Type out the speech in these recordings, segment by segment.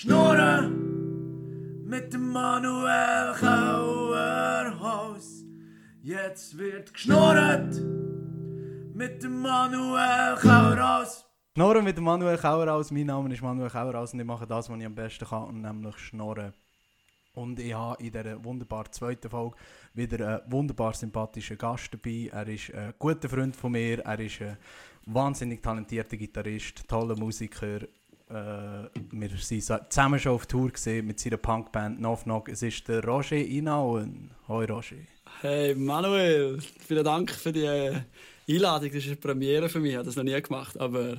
Schnurren mit dem Manuel Kauerhaus. Jetzt wird geschnurrt mit dem Manuel Kauerhaus. Schnurren mit dem Manuel Kauerhaus. Mein Name ist Manuel Kauerhaus und ich mache das, was ich am besten kann, nämlich schnurren. Und ich habe in dieser wunderbaren zweiten Folge wieder einen wunderbar sympathischen Gast dabei. Er ist ein guter Freund von mir, er ist ein wahnsinnig talentierter Gitarrist, toller Musiker. Äh, wir waren zusammen schon auf Tour gesehen mit seiner Punkband Knock Knock. Es ist der Roger Inauen. Hoi Roger. Hey Manuel, vielen Dank für die äh, Einladung. Das ist eine Premiere für mich. Ich habe das noch nie gemacht, aber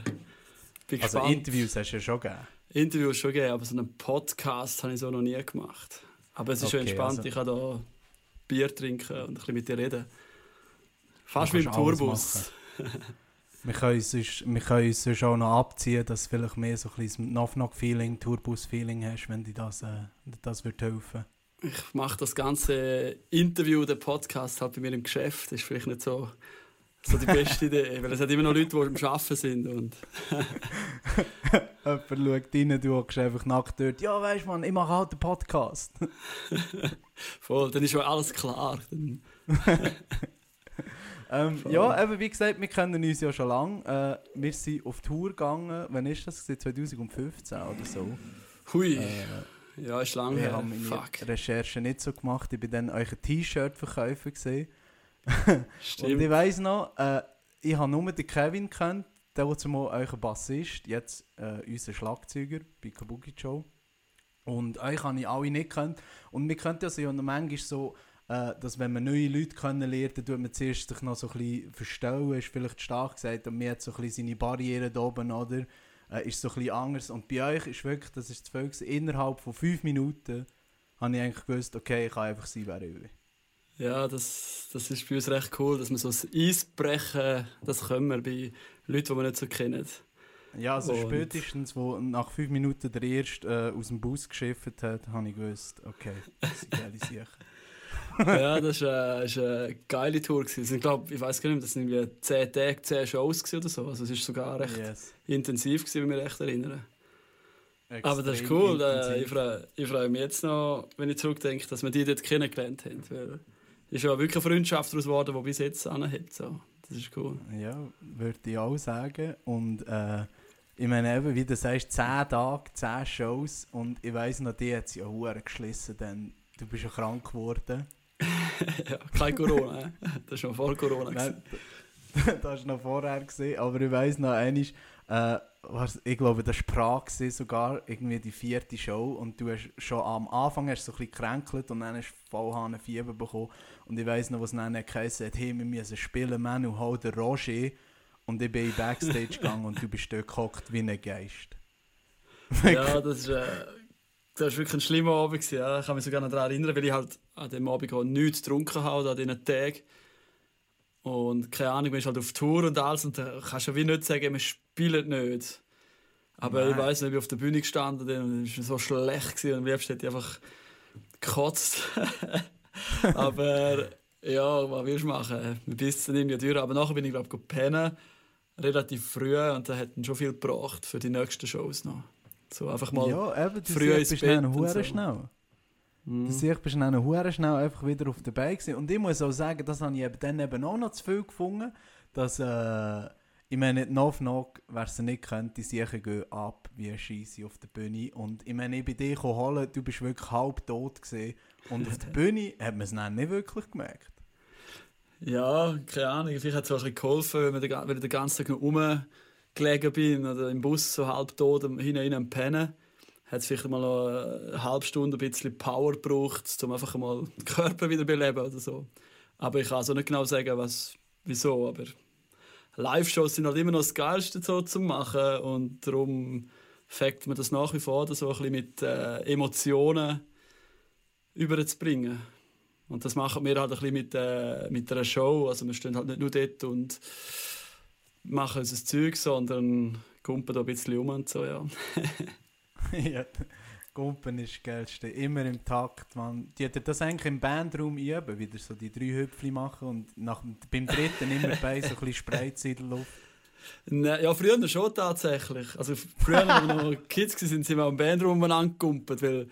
bin also gespannt. Interviews hast du ja schon gegeben? Interviews schon gegeben, aber so einen Podcast habe ich so noch nie gemacht. Aber es ist okay, schon entspannt. Also ich kann da Bier trinken und ein bisschen mit dir reden. Fast wie im Tourbus. wir können uns, wir können sonst auch noch abziehen, dass du vielleicht mehr so ein bisschen Knock-Knock-Feeling, Tourbus-Feeling hast, wenn dir das, äh, das wird helfen Ich mache das ganze Interview, den Podcast halt bei mir im Geschäft. Das ist vielleicht nicht so, so die beste Idee, weil es hat immer noch Leute, die am Arbeiten sind. Und Jemand schaut rein, du hockst einfach nackt dort. Ja, weißt du, ich mache halt einen Podcast. Voll, dann ist schon alles klar. Ähm, ja, eben wie gesagt, wir kennen uns ja schon lange. Äh, wir sind auf Tour gegangen. Wann ist das? 2015 oder so. Hui. Äh, ja, ist lange her. Wir haben meine Fuck. Recherche nicht so gemacht. Ich war dann euch ein T-Shirt-Verkäufer gesehen. Stimmt. Und ich weiss noch, äh, ich habe nur den Kevin kennt, der, der zumal euer Bassist, jetzt äh, unser Schlagzeuger bei Kabuki Show. Und euch habe ich alle nicht kennt. Und wir kennen ja manchmal so, äh, dass wenn man neue Leute kennenlernt, dann tut man zuerst sich noch so ein bisschen verstellen, ist vielleicht stark gesagt, und man hat so ein bisschen seine Barrieren da oben, oder? Äh, ist so ein bisschen anders. Und bei euch ist wirklich, das ist das Volks, innerhalb von fünf Minuten habe ich eigentlich gewusst, okay, ich kann einfach sein, wer ich will. Ja, das, das ist bei uns recht cool, dass wir so das Eisbrechen, das können wir bei Leuten, die wir nicht so kennen. Ja, also Und spätestens, wo nach fünf Minuten der Erste äh, aus dem Bus geschifft hat, habe ich gewusst, okay, das sind geile Sachen. Ja, das war äh, eine geile Tour. Also ich glaube, ich weiß gar nicht, das waren irgendwie zehn Tage, zehn Shows oder so. Also es war sogar recht yes. intensiv, gewesen, wenn ich mich recht erinnere. Extrem Aber das ist cool. Äh, ich, freue, ich freue mich jetzt noch, wenn ich zurückdenke, dass wir die dort kennengelernt haben. Weil ist ja wirklich eine Freundschaft daraus geworden, die bis jetzt anhält. So. Das ist cool. Ja, würde ich auch sagen. Und äh, ich meine eben, wie du sagst, 10 Tage, 10 Shows und ich weiss noch, die hat sich ja geschlissen, denn du bist ja krank geworden. Ja, kein Corona, das ist noch vor Corona. Nein, das war noch vorher, gewesen, aber ich weiss noch, einmal, äh, was, ich glaube, das war Prag sogar, irgendwie die vierte Show. Und du hast schon am Anfang hast so ein bisschen gekränkelt und dann hast du voll Fieber bekommen. Und ich weiss noch, was dann geheißen hat, hey, wir müssen spielen, Manu, hol den Roger. Und ich bin in Backstage gegangen und du bist dort gehockt wie ein Geist. ja, das ist, äh, das ist wirklich ein schlimmer Abend gewesen, ja. ich kann mich sogar noch daran erinnern, weil ich halt an dem Abend auch nichts getrunken habe, an diesen Tagen und keine Ahnung, man ist halt auf Tour und alles und da kannst du wie nicht sagen, wir spielen nicht. Aber Nein. ich weiß nicht, ich auf der Bühne gestanden bin und es war so schlecht gewesen, und am liebsten hätte ich einfach gekotzt. aber ja, was willst du machen? Wir bissen irgendwie durch. Aber nachher bin ich, glaube ich, pennen, relativ früh und da hat schon viel gebracht für die nächsten Shows noch. So einfach mal ja, eben, früh ins Bett. So. schnell. Mhm. Dass ich bist dann hure schnell einfach wieder auf der Beine gewesen. Und ich muss auch sagen, das habe ich eben dann eben auch noch zu viel gefunden, dass äh, ich meine, Knock Knock, wer es nicht kennt, die sicher gehen ab wie ein Scheisse auf der Bühne. Und ich meine, ich bin dich holen, du bist wirklich halb tot gesehen. Und auf der Bühne hat man es dann nicht wirklich gemerkt. Ja, keine Ahnung. Vielleicht hat es auch ein bisschen geholfen, wenn ich den ganzen Tag noch rumgelegen bin oder im Bus so halb tot hinein am Pennen hat es vielleicht mal eine halbe Stunde ein bisschen Power gebraucht, um einfach mal den Körper wieder beleben oder so. Aber ich kann also nicht genau sagen, was, wieso, aber Live-Shows sind halt immer noch das Geilste so zu machen und darum fängt man das nach wie vor so ein bisschen mit äh, Emotionen überzubringen. Und das machen wir halt ein bisschen mit, äh, mit einer Show. Also wir stehen halt nicht nur dort und machen unser Zeug, sondern kumpen da ein bisschen um und so, ja. ja, Gumpen ist das Geilste. Immer im Takt. Man. Die hat das eigentlich im Bandraum üben, wieder so die drei Hüpfli machen und nach, beim dritten immer bei so ein bisschen Spreiz in der Luft. Ne, ja, früher schon tatsächlich. Also früher, als wir noch Kids waren, sind wir am Bandraum angekumpelt, weil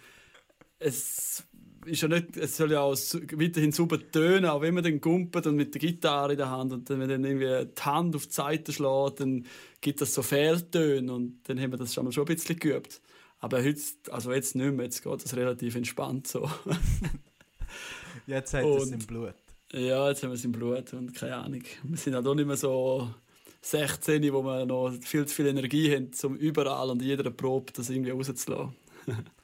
es ist ja nicht, es soll ja auch weiterhin super tönen, auch wenn man dann gumpelt und mit der Gitarre in der Hand und dann, wenn dann irgendwie die Hand auf die Seite schlägt, dann gibt es so Fehltöne und dann haben wir das schon mal schon ein bisschen geübt. Aber heute, also jetzt nicht mehr, jetzt geht es relativ entspannt so. jetzt hat es im Blut. Ja, jetzt haben wir es im Blut und keine Ahnung. Wir sind halt auch nicht mehr so 16, wo wir noch viel zu viel Energie haben, um überall und jeder Probe das irgendwie rauszulassen.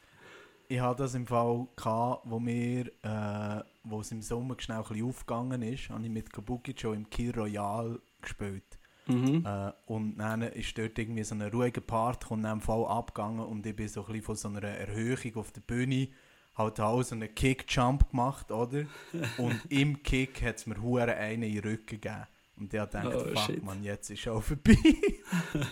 ich hatte das im Fall, gehabt, wo mir, äh, wo es im Sommer schnell ein bisschen aufgegangen ist, habe ich mit Kabuki schon im Kir Royal gespielt. Mhm. Äh, und dann ist dort irgendwie so ein ruhiger Part und dann Fall abgegangen und ich bin so ein bisschen von so einer Erhöhung auf der Bühne halt auch so einen Kick-Jump gemacht, oder? Und im Kick hat es mir hure einen in den Rücken gegeben. Und der denkt, oh, fuck shit. man, jetzt ist auch vorbei.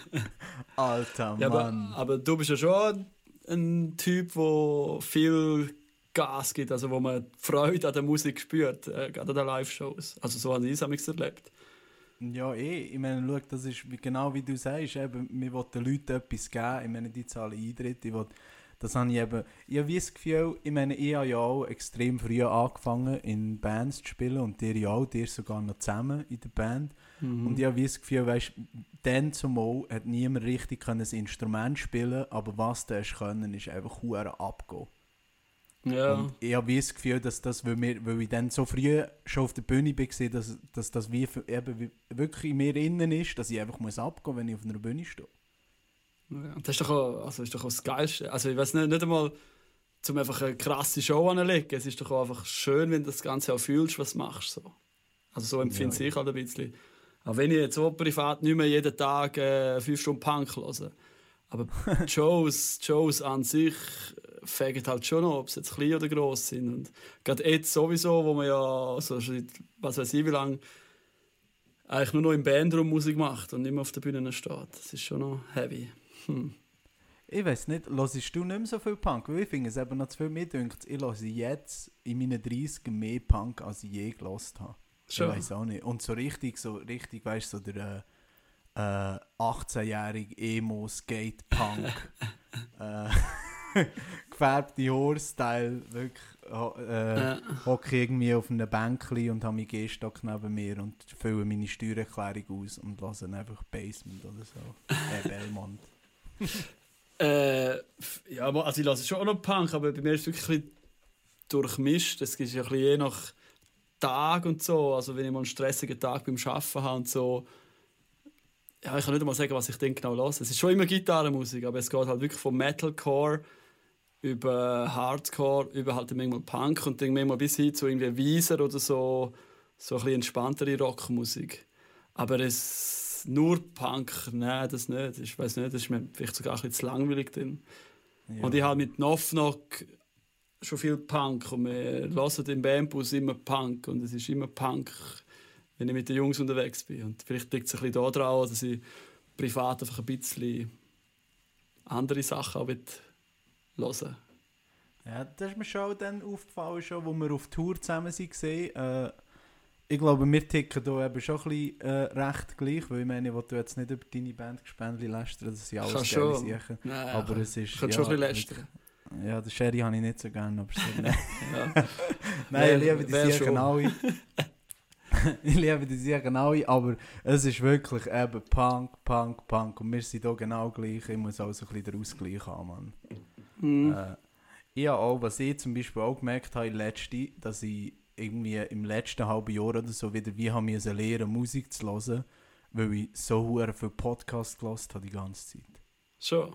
Alter ja, Mann. Aber, aber, du bist ja schon ein Typ, der viel Gas gibt, also wo man Freude an der Musik spürt, äh, gerade an den Live-Shows. Also so habe ich es erlebt. Ja, eh. Ich meine, schau, das ist genau wie du sagst, eben, wir wollen den Leuten etwas geben. Ich meine, die zahlen Eintritt. Ich will, das habe ich eben, ich habe das Gefühl, ich meine, ich habe ja auch extrem früh angefangen, in Bands zu spielen und dir ja auch, dir sogar noch zusammen in der Band. Mhm. Und ich habe das Gefühl, weißt, dann zumal hat niemand richtig ein Instrument spielen aber was du hast können, ist einfach hure abgehen. Ja. Und ich habe das Gefühl, dass das, weil, wir, weil ich dann so früh schon auf der Bühne war, dass, dass das wie, eben wirklich in mir innen ist, dass ich einfach muss abgehen muss, wenn ich auf einer Bühne stehe. Ja, das ist doch, auch, also ist doch auch das Geilste. Also ich weiß nicht, nicht einmal, um einfach eine krasse Show anzulegen. Es ist doch auch einfach schön, wenn du das Ganze auch fühlst, was du machst. So. Also so empfinde ja, ich halt ein bisschen. Auch wenn ich jetzt so privat nicht mehr jeden Tag äh, fünf Stunden Punk höre. Aber die Shows, Shows an sich fegen halt schon noch, ob sie jetzt klein oder groß sind. Und gerade jetzt sowieso, wo man ja, also schon was weiß ich wie lange, eigentlich nur noch im Bandraum Musik macht und nicht mehr auf der Bühne steht. Das ist schon noch heavy. Hm. Ich weiß nicht, hörst du nicht mehr so viel Punk? Weil ich finde es eben noch zu viel mehr dünkt. Ich höre jetzt in meinen 30 mehr Punk, als ich je gelost habe. Schon. Ich weiß auch nicht. Und so richtig, so richtig, weißt du, so der äh, 18-jährige Emo-Skate-Punk. äh, gefärbte Haarstyle, wirklich, äh, ja. hocke irgendwie auf einem Bänkchen und habe meinen Gehstock neben mir und fülle meine Steuererklärung aus und lasse einfach Basement oder so. Äh, Belmont. äh, ja, also ich lasse schon auch noch Punk, aber bei mir ist es wirklich ein durchmischt. Es gibt ja ein bisschen je nach Tag und so. Also wenn ich mal einen stressigen Tag beim Arbeiten habe und so, ja, ich kann nicht mal sagen, was ich dann genau höre. Es ist schon immer Gitarrenmusik, aber es geht halt wirklich vom Metalcore über Hardcore, über halt manchmal Punk und dann manchmal bis hin zu irgendwie Wieser oder so, so ein bisschen entspanntere Rockmusik. Aber es nur Punk, nein, das nicht. Ich weiß nicht, das ist mir vielleicht sogar ein bisschen zu langweilig. Ja. Und ich habe mit Knock schon viel Punk und wir hören im Bandbus immer Punk und es ist immer Punk, wenn ich mit den Jungs unterwegs bin. Und vielleicht liegt es ein bisschen daran, dass ich privat einfach ein bisschen andere Sachen auch hören Ja, das ist mir schon dann aufgefallen, schon, wo wir auf Tour zusammen waren. Äh, ich glaube, wir ticken hier eben schon ein bisschen äh, recht gleich, weil ich meine, wo du jetzt nicht über deine Band Gespendli lästern, das sind alles geile Sachen. aber es ist... Kann ja, schon ein bisschen lästern. Ja, den Sherry habe ich nicht so gerne, aber so, nein. ja. nein, ich liebe die Sachen alle. ich liebe die Sachen alle, aber es ist wirklich eben Punk, Punk, Punk und wir sind hier genau gleich. Ich muss auch so ein bisschen den Ausgleich haben, Mann. Mhm. Äh, ich habe auch, was ich zum Beispiel auch gemerkt habe, letzte, dass ich irgendwie im letzten halben Jahr oder so wieder wie habe ich lernen Musik zu hören, weil ich so viel Podcast gehört habe die ganze Zeit. Schon?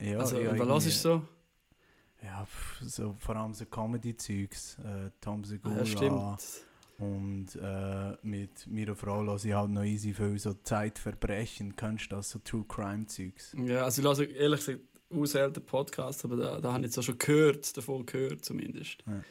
Ja, also, ja, was ist so? Ja, so, vor allem so Comedy-Zeugs, äh, Tom Segura. Ja, stimmt. Und äh, mit meiner Frau lasse ich halt noch easy viel so Zeitverbrechen, kennst du das, so True Crime-Zeugs. Ja, also ich lasse ehrlich gesagt auswählten Podcast, aber da, da habe ich jetzt auch schon gehört, davon gehört zumindest. Ja.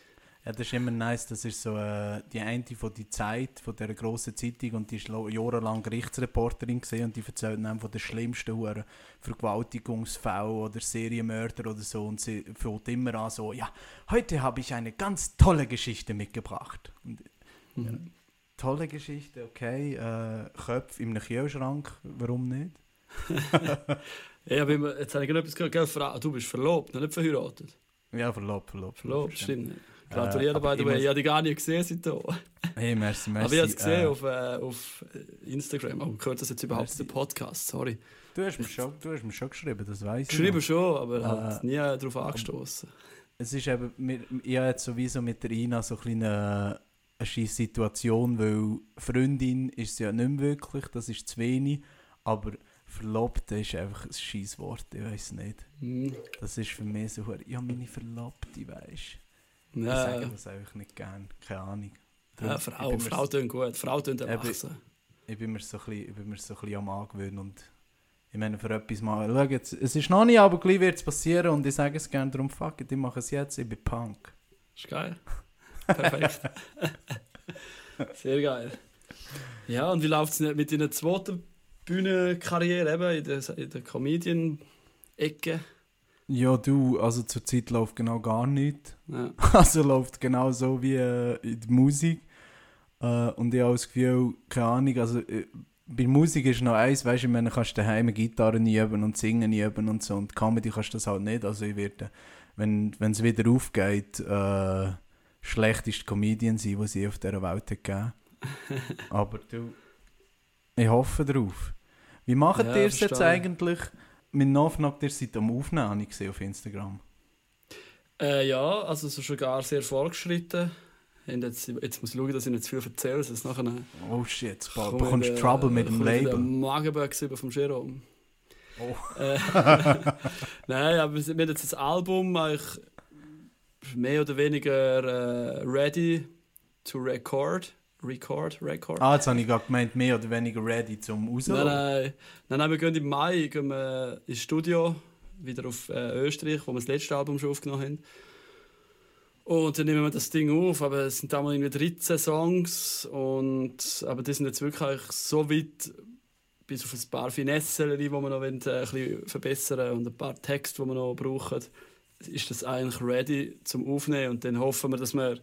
Ja. das ist immer nice, das ist so äh, die eine von der Zeit, von dieser grossen Zeitung und die ist jahrelang Gerichtsreporterin gesehen und die erzählt dann von den schlimmsten Vergewaltigungsfällen oder Serienmörder oder so und sie fängt immer an so, ja, heute habe ich eine ganz tolle Geschichte mitgebracht. Und, mhm. tolle Geschichte, okay. Äh, Köpfe in einem Kühlschrank, warum nicht? Ja, aber immer- jetzt habe ich gerade etwas gehört. Frau, du bist verlobt, noch nicht verheiratet. Ja, verlobt, verlobt. Verlobt, stimmt. Gratuliere, aber by the ich way. muss- Ich habe dich gar nicht gesehen seitdem. Hey, merci, merci. Aber ich habe es gesehen äh, auf, äh, auf Instagram. Aber gehört das jetzt überhaupt Merci. den Podcast? Sorry. du, hast mir schon, du hast mir schon geschrieben, das weiß ich. Geschrieben schon, aber Äh, halt nie darauf angestoßen. Es ist eben, mir- ich habe jetzt sowieso mit der Ina so ein kleine eine scheisse Situation, weil Freundin ist sie ja nicht mehr wirklich, das ist zu wenig, aber Verlobte ist einfach ein scheiß Wort, ich weiß nicht. Hm. Das ist für mich so, ja meine Verlobte, weißt Ich Ja, sage das einfach nicht gern, keine Ahnung. ja, Ich Frau, Frau tönt gut. Frau Eben. erwachsen. ich bin mir so ein bisschen, ich bin mir so ein bisschen am Angewöhnen und ich meine, für etwas mal, schau jetzt, es ist noch nicht, aber gleich wird es passieren und ich sage es gerne darum, fuck it, ich mache es jetzt, ich bin Punk. Ist geil. Perfekt. Sehr geil. Ja, und wie läuft es mit deiner zweiten Bühnenkarriere eben in der, in der Comedian-Ecke? Ja, du, also zurzeit läuft genau gar nichts. Ja. Also läuft genau so wie äh, in der Musik. Äh, und ich habe das Gefühl, keine Ahnung, also äh, bei Musik ist noch eins, weißt du, ich meine, kannst du daheim Gitarre üben und singen üben und so. Und Comedy kannst du das halt nicht. Also ich werde, wenn es wieder aufgeht, äh, schlechteste Comedian sein, die sie auf dieser Welt gegeben Aber du, ich hoffe drauf. Wie macht Ja, ihr es jetzt eigentlich? Mit Novnag, ihr seid am Aufnehmen, habe ich gesehen auf Instagram. Äh, ja, also so schon gar sehr fortgeschritten. Und jetzt, jetzt muss ich schauen, dass ich nicht zu viel erzähle, sonst nachher Oh shit, komme bekommst du ich, äh, Trouble mit dem komme ich Label. den Magenböck über vom Jerome. Oh. Äh, Nein, aber wir haben jetzt das Album eigentlich mehr oder weniger äh, ready to record. Record, record. Ah, jetzt habe ich gerade gemeint, mehr oder weniger ready zum Nein, Rauslassen. nein, nein, nein, wir gehen im Mai gehen wir ins Studio, wieder auf äh, Österreich, wo wir das letzte Album schon aufgenommen haben. Und dann nehmen wir das Ding auf, aber es sind damals irgendwie 13 Songs, und, aber die sind jetzt wirklich so weit, bis auf ein paar Finessen, die wir noch wollen, äh, ein bisschen verbessern und ein paar Texte, die wir noch brauchen, ist das eigentlich ready zum Aufnehmen und dann hoffen wir, dass wir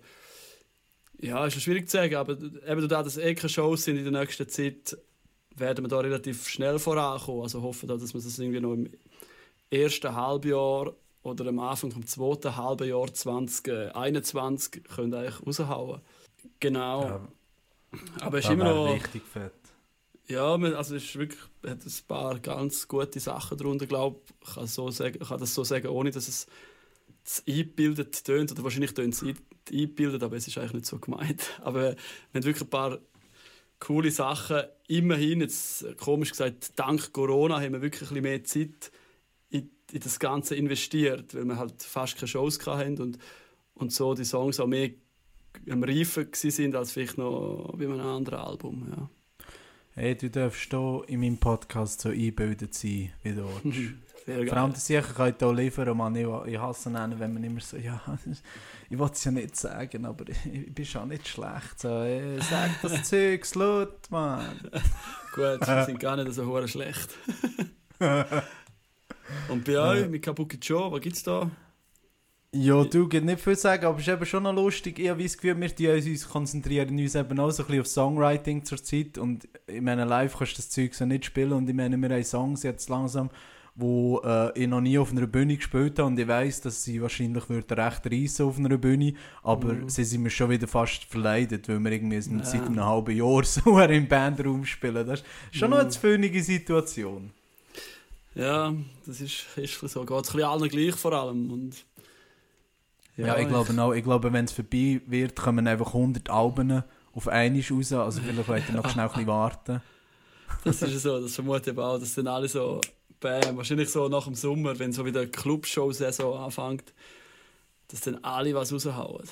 ja, ist schon schwierig zu sagen, aber eben da das eh keine Shows sind in der nächsten Zeit, werden wir da relativ schnell vorankommen. Also hoffen da, dass wir das irgendwie noch im ersten Halbjahr oder am Anfang vom zweiten Halbjahr 2021 können eigentlich raushauen. Genau. Ja, aber es ist immer noch. richtig fett. Ja, also es ist wirklich, hat ein paar ganz gute Sachen darunter, glaube ich. kann, so sagen, ich kann das so sagen, ohne dass es eingebildet tönt. Oder wahrscheinlich tönt es ein- eingebildet, aber es ist eigentlich nicht so gemeint. Aber wir haben wirklich ein paar coole Sachen. Immerhin, jetzt äh, komisch gesagt, dank Corona haben wir wirklich ein mehr Zeit in, in das Ganze investiert, weil wir halt fast keine Shows hatten und, und so die Songs auch mehr am Reifen sind als vielleicht noch bei einem anderen Album. Ja. Hey, du darfst hier in meinem Podcast so eingebildet sein, wie du willst. Sehr. Vor allem, dass ich kann hier liefern kann, ich, ich hasse ihn, wenn man immer so, ja, ich will es ja nicht sagen, aber ich bin schon nicht schlecht. So, ey, sag das Zeug, laut, Mann. Gut, sie sind gar nicht so hure schlecht. Und bei euch, mit Kabuki Joe, was gibt's da? Ja, du geht nicht viel sagen, aber es ist eben schon noch lustig. Ich habe das Gefühl, wir die uns konzentrieren uns eben auch so ein bisschen auf Songwriting zur Zeit. Und ich meine, live kannst du das Zeug so nicht spielen. Und ich meine, wir haben Songs jetzt langsam, wo äh, ich noch nie auf einer Bühne gespielt habe. Und ich weiss, dass sie wahrscheinlich würden recht reissen auf einer Bühne. Aber Mhm. sie sind mir schon wieder fast verleidet, weil wir irgendwie Ja. seit einem halben Jahr so im Bandraum spielen. Das ist schon noch Mhm. eine zufällige Situation. Ja, das ist, ist so. Geht es allen gleich vor allem. Und, Ja, ich glaube auch, ich glaube, wenn es vorbei wird, kommen einfach 100 Alben auf einmal raus. Also vielleicht wollt ihr noch schnell ein bisschen warten. Das ist so, das vermute ich auch, dass dann alle so, bam, wahrscheinlich so nach dem Sommer, wenn so wieder Clubshow-Saison anfängt, dass dann alle was raushauen.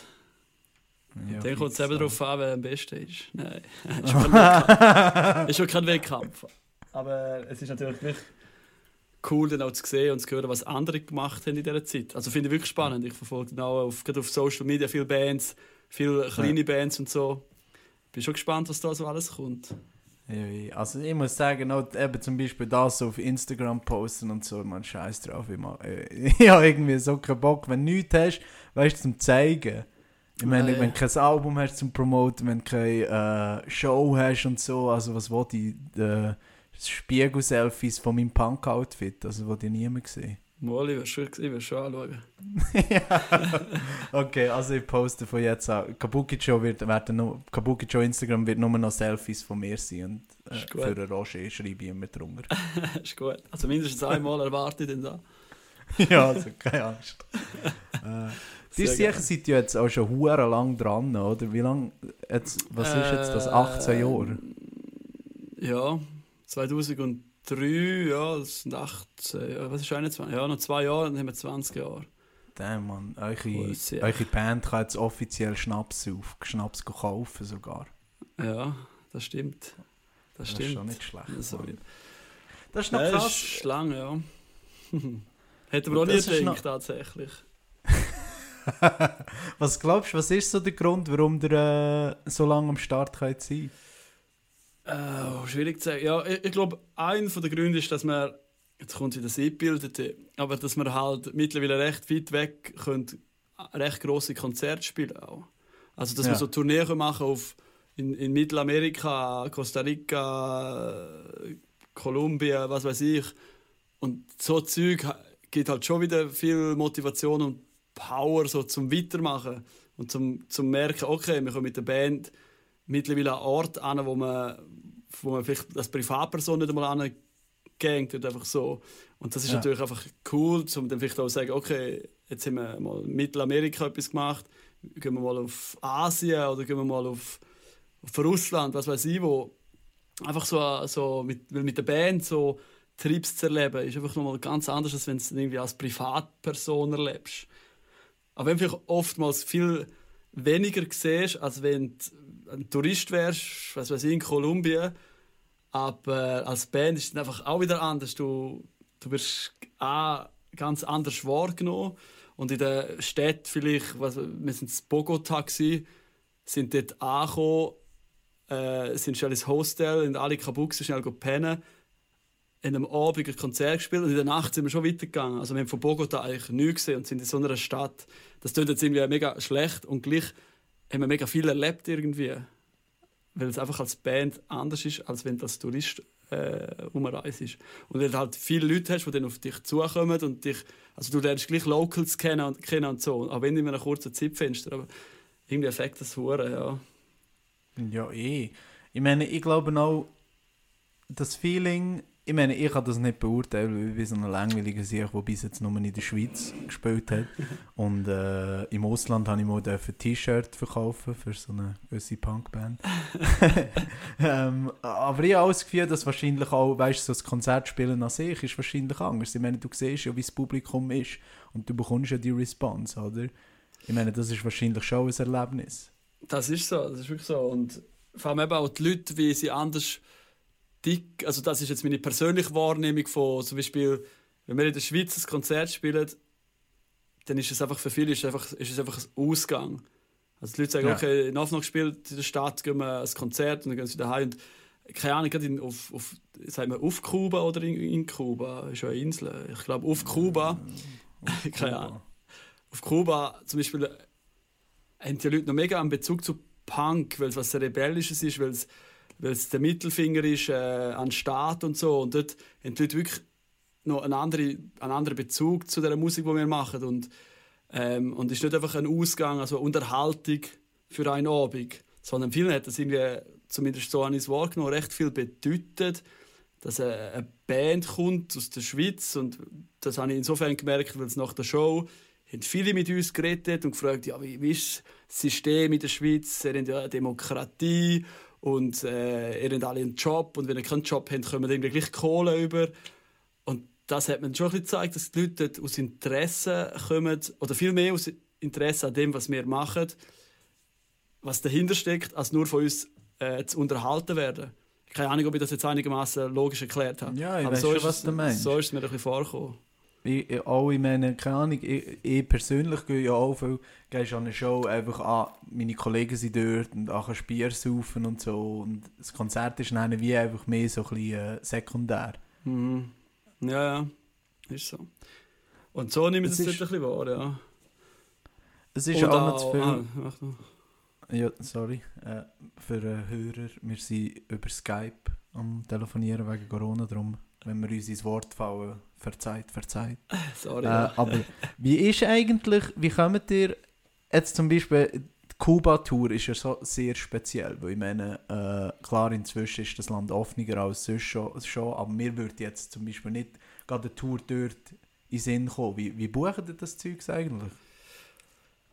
Ja, dann kommt es eben ja. darauf an, wer am besten ist. Nein, ist schon kein Wettkampf. Aber es ist natürlich wirklich cool, dann auch zu sehen und zu hören, was andere gemacht haben in dieser Zeit. Also finde ich wirklich spannend. Ich verfolge dann auch auf, gerade auf Social Media viele Bands, viele kleine Bands und so. Bin schon gespannt, was da so alles kommt. Also ich muss sagen, auch eben zum Beispiel das auf Instagram posten und so, man scheiß drauf. Ich, mag, äh, ich habe irgendwie so keinen Bock, wenn du nichts hast, weißt du, zum zeigen. Ich meine, Nein. wenn du kein Album hast zum Promoten, wenn du keine äh, Show hast und so, also was wollte ich, äh, Spiegel-Selfies von meinem Punk-Outfit, also wollte ich niemand sehen. Mal, ich will schon, schon anschauen. ja. Okay, also ich poste von jetzt an. Kabuki Joe wird, werden nur, Kabuki Joe Instagram wird nur noch Selfies von mir sein und äh, für einen Roger schreibe ich immer drunter. ist gut. Also mindestens einmal erwarte ich den da. ja, also keine Angst. äh, Ihr sicher seid ja jetzt auch schon hure lang dran, oder? Wie lange, jetzt, was ist jetzt das, 18 Ähm, Jahre? Ja, 2003, ja, das sind 18, ja, was ist 21? Ja, noch zwei Jahre, dann haben wir 20 Jahre. Damn, Mann, eure, Cool, eure Band kann jetzt offiziell Schnaps auf, Schnaps kaufen sogar. Ja, das stimmt. Das Das ist stimmt. schon nicht schlecht. Also, Mann. Das ist noch ja, das krass. ist lang, ja. Hätten Und wir auch das ist gedacht, noch- tatsächlich. was glaubst du, was ist so der Grund, warum ihr äh, so lange am Start könnt sein Äh, schwierig zu sagen. Ja, ich, ich glaube, ein von der Gründe ist, dass man, jetzt kommt wieder das Eingebildete, aber dass wir halt mittlerweile recht weit weg können, recht grosse Konzerte spielen auch. Also, dass Ja. wir so Tourneen können machen auf in, in Mittelamerika, Costa Rica, Kolumbien, was weiß ich. Und so Zeug gibt halt schon wieder viel Motivation und Power so zum Weitermachen und zum, zum merken, okay, wir kommen mit der Band mittlerweile an einen Ort an, wo man, wo man vielleicht als Privatperson nicht einmal angängt wird, einfach so. Und das ist Ja. natürlich einfach cool, um dann vielleicht auch zu sagen, okay, jetzt haben wir mal in Mittelamerika etwas gemacht, gehen wir mal auf Asien oder gehen wir mal auf, auf Russland, was weiß ich wo. Einfach so, so mit, mit der Band so Trips zu erleben, ist einfach nochmal ganz anders, als wenn du es irgendwie als Privatperson erlebst. Aber wenn du vielleicht oftmals viel weniger siehst, als wenn du ein Tourist wärst, was weiß ich, in Kolumbien. Aber als Band ist es einfach auch wieder anders. Du, du wirst auch ganz anders wahrgenommen. Und in der Stadt vielleicht, was, wir sind in Bogota, sind dort angekommen, äh, sind schnell ins Hostel, in alle Kabuxen schnell pennen, in einem Abend ein Konzert gespielt und in der Nacht sind wir schon weitergegangen. Also wir haben von Bogota eigentlich nichts gesehen und sind in so einer Stadt. Das klingt jetzt irgendwie mega schlecht und gleich haben wir mega viel erlebt irgendwie. Weil es einfach als Band anders ist, als wenn du als Tourist äh, umreist. Und weil du halt viele Leute hast, die dann auf dich zukommen und dich, also du lernst gleich Locals kennen und, kennen und so, auch wenn in einem kurzen Zeitfenster, aber irgendwie effekt das hure, ja. Ja, eh. Ich meine, ich glaube auch, das Feeling, ich meine, ich kann das nicht beurteilen, weil ich bin so ein langweiliger Sieg, der bis jetzt nur in der Schweiz gespielt hat. Und äh, im Ausland habe ich mal ein T-Shirt verkaufen für so eine gewisse Punkband. ähm, aber ich habe auch das Gefühl, dass wahrscheinlich auch, weißt du, so das Konzertspielen an sich ist wahrscheinlich anders. Ich meine, du siehst ja, wie das Publikum ist und du bekommst ja die Response, oder? Ich meine, das ist wahrscheinlich schon ein Erlebnis. Das ist so, das ist wirklich so. Und vor allem eben auch die Leute, wie sie anders dick, also das ist jetzt meine persönliche Wahrnehmung von zum Beispiel, wenn wir in der Schweiz ein Konzert spielen, dann ist es einfach für viele ist es einfach, ist es einfach ein Ausgang. Also die Leute sagen, Ja. okay, in Aufnahme gespielt in der Stadt, gehen wir ein Konzert und dann gehen sie wieder heim. Und keine Ahnung, gerade in, auf, auf, sagt man auf Kuba oder in, in Kuba, ist ja eine Insel. Ich glaube auf Kuba, keine Ahnung. Auf Kuba zum Beispiel äh, haben die Leute noch mega einen Bezug zu Punk, weil es was Rebellisches ist, weil es, weil es der Mittelfinger ist äh, an den Staat und so. Und dort haben die Leute wirklich noch einen anderen, einen anderen Bezug zu der Musik, die wir machen. Und, ähm, und ist nicht einfach ein Ausgang, also eine Unterhaltung für einen Abend, sondern vielen hat das irgendwie, zumindest so ich es wahrgenommen, recht viel bedeutet, dass eine, Band kommt aus der Schweiz und das habe ich insofern gemerkt, weil es nach der Show haben viele mit uns geredet und gefragt, ja, wie, wie ist das System in der Schweiz? Ihr habt ja eine Demokratie und äh, ihr habt alle einen Job und wenn ihr keinen Job habt, kommen irgendwie gleich Kohle über. Und das hat mir schon ein bisschen gezeigt, dass die Leute aus Interesse kommen, oder viel mehr aus Interesse an dem, was wir machen, was dahinter steckt, als nur von uns äh, zu unterhalten werden. Keine Ahnung, ob ich das jetzt einigermaßen logisch erklärt habe. Ja, ich Aber so schon, ist was es, du meinst. So ist es mir ein bisschen vorgekommen. Ich, auch, ich meine, keine Ahnung, ich, ich persönlich gehe ja auch viel, gehst an eine Show einfach an, meine Kollegen sind dort und auch ein Bier saufen und so und das Konzert ist dann wie einfach mehr so ein bisschen äh, sekundär. Mhm. Ja, ja, ist so. Und so nehme ich Es das ist- dort ein bisschen wahr, ja. Es ist Und auch noch auch- zu viel. ah, mach noch. Ja, sorry. Äh, für äh, Hörer, wir sind über Skype am Telefonieren wegen Corona, darum, wenn wir uns ins Wort fallen, verzeiht, verzeiht. Sorry. Äh, aber wie ist eigentlich, wie kommt ihr jetzt zum Beispiel, die Kuba-Tour ist ja so sehr speziell, weil ich meine, äh, klar, inzwischen ist das Land offener als sonst schon, schon aber mir würde jetzt zum Beispiel nicht gerade eine Tour dort in den Sinn kommen. Wie, wie buchen ihr das Zeug eigentlich?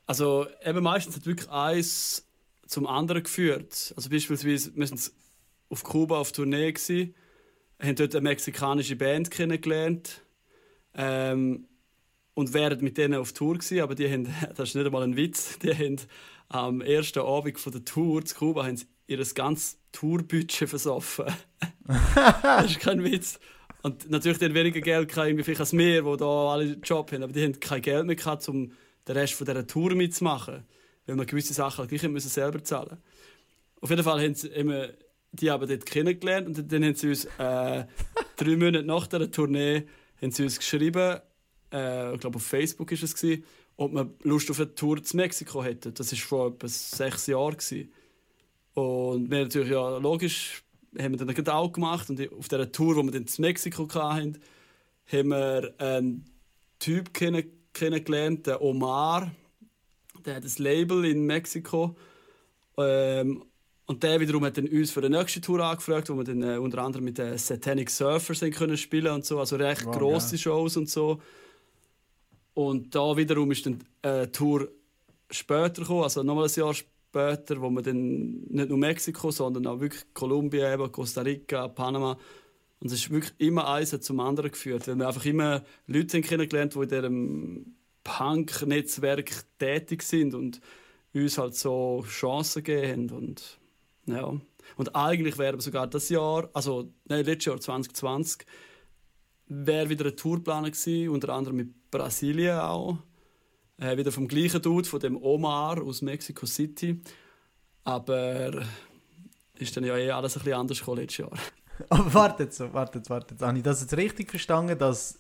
Also eben meistens hat wirklich eins zum anderen geführt. Also beispielsweise, wir sind auf Kuba auf Tournee gsi, haben dort eine mexikanische Band kennengelernt ähm, und wären mit denen auf Tour gsi, aber die haben, das ist nicht einmal ein Witz, die haben am ersten Abend von der Tour zu Kuba haben ihr ganzes Tourbudget versoffen. das ist kein Witz. Und natürlich die haben weniger Geld gehabt, irgendwie vielleicht als wir, die da alle einen Job haben, aber die haben kein Geld mehr gehabt, um den Rest von dieser Tour mitzumachen, weil man gewisse Sachen halt gleich müssen selber zahlen Auf jeden Fall haben sie immer die aber dort kennengelernt und dann haben sie uns äh, drei Monate nach dieser Tournee haben sie uns geschrieben, äh, ich glaube auf Facebook ist es gewesen, ob wir Lust auf eine Tour zu Mexiko hätten. Das war vor etwa sechs Jahren. Gewesen. Und wir natürlich, ja, logisch, haben wir dann auch gemacht. Und auf dieser Tour, die wir dann zu Mexiko hatten, haben wir einen Typ kenn kennengelernt, den Omar. Der hat ein Label in Mexiko. Ähm, und der wiederum hat dann uns für die nächste Tour angefragt, wo wir dann äh, unter anderem mit den Satanic Surfers haben können spielen und so, also recht Wow, grosse geil. Shows und so. Und da wiederum ist dann eine Tour später gekommen, also nochmal ein Jahr später, wo wir dann nicht nur Mexiko, sondern auch wirklich Kolumbien, eben Costa Rica, Panama. Und es ist wirklich immer eins zum anderen geführt, weil wir einfach immer Leute haben kennengelernt, die in diesem Punk-Netzwerk tätig sind und uns halt so Chancen gegeben haben. Und, ja. und eigentlich wäre sogar das Jahr, also nein, letztes Jahr 2020, wäre wieder eine Tour geplant gewesen, unter anderem mit Brasilien auch. Äh, wieder vom gleichen Dude, von dem Omar aus Mexico City. Aber ist dann ja eh alles ein bisschen anders gekommen letztes Jahr. Aber wartet so, wartet, wartet. Habe ich das jetzt richtig verstanden, dass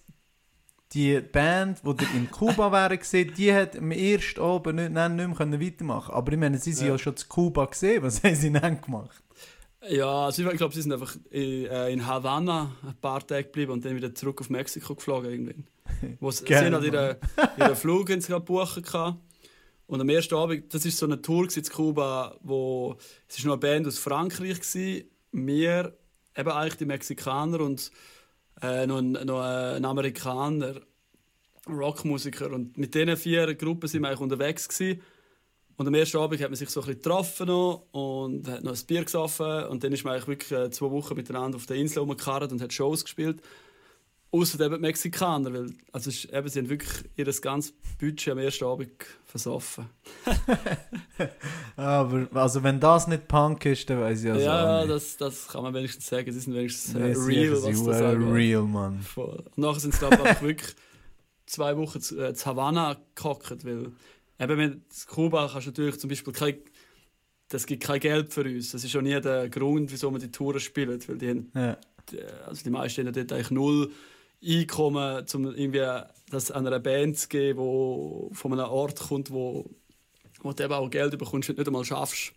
die Band, die in Kuba wäre gesehen, die hat am ersten Abend nicht, nein, nicht mehr können weitermachen Aber ich meine, sie sind ja, Ja. schon zu Kuba gesehen. Was haben sie dann gemacht? Ja, also ich glaube, sie sind einfach in, äh, in Havanna ein paar Tage geblieben und dann wieder zurück auf Mexiko geflogen irgendwann. Wo sie sie Geil, haben halt ihren, ihren Flug sie gerade buchen gehabt. Und am ersten Abend, das ist so eine Tour in Kuba, wo es ist noch eine Band aus Frankreich wir, eben eigentlich die Mexikaner und äh, noch, ein, noch ein Amerikaner, Rockmusiker und mit diesen vier Gruppen sind wir eigentlich unterwegs gsi. Und am ersten Abend hat man sich so ein bisschen getroffen und hat noch ein Bier gesoffen und dann ist man eigentlich wirklich äh, zwei Wochen miteinander auf der Insel rumgekarrt und hat Shows gespielt. Außer eben die Mexikaner, weil also ist, eben, sie haben wirklich ihr ganzes Budget am ersten Abend versoffen. Aber also wenn das nicht Punk ist, dann weiß ich also ja, auch nicht. das, das kann man wenigstens sagen. Sie sind wenigstens äh, sie real, was hure angeht. real, Mann. Und nachher sind sie glaube ich wirklich zwei Wochen zu, äh, zu Havanna gehockt, weil eben mit Kuba kannst du natürlich zum Beispiel kein, das gibt kein Geld für uns. Das ist auch nie der Grund, wieso wir die Touren spielen, weil die haben, Ja. die- also die meisten haben dort eigentlich null Einkommen, um irgendwie das an einer Band zu geben, wo von einem Ort kommt, wo, wo du eben auch Geld bekommst, du nicht einmal schaffst.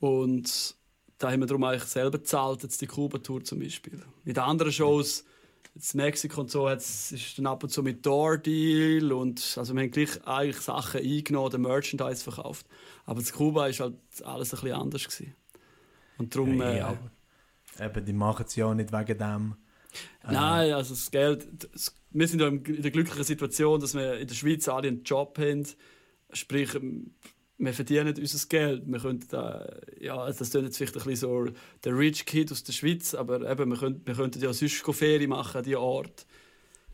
Und da haben wir darum eigentlich selber gezahlt, jetzt die Kuba-Tour zum Beispiel. Mit anderen Shows, jetzt Mexiko und so, hat's- ist dann ab und zu mit Door-Deal und also wir haben gleich eigentlich Sachen eingenommen, den Merchandise verkauft. Aber in Kuba ist halt alles ein bisschen anders gewesen. Und darum, Ja, äh, ja, aber eben, die machen es ja auch nicht wegen dem. Äh, Nein, also das Geld. Das, wir sind ja in der glücklichen Situation, dass wir in der Schweiz alle einen Job haben. Sprich, ähm, wir verdienen unser Geld. Wir können da, ja, das klingt jetzt vielleicht ein bisschen so der Rich Kid aus der Schweiz, aber eben, wir, können, wir könnten ja sonst Ferien machen an diesem Ort.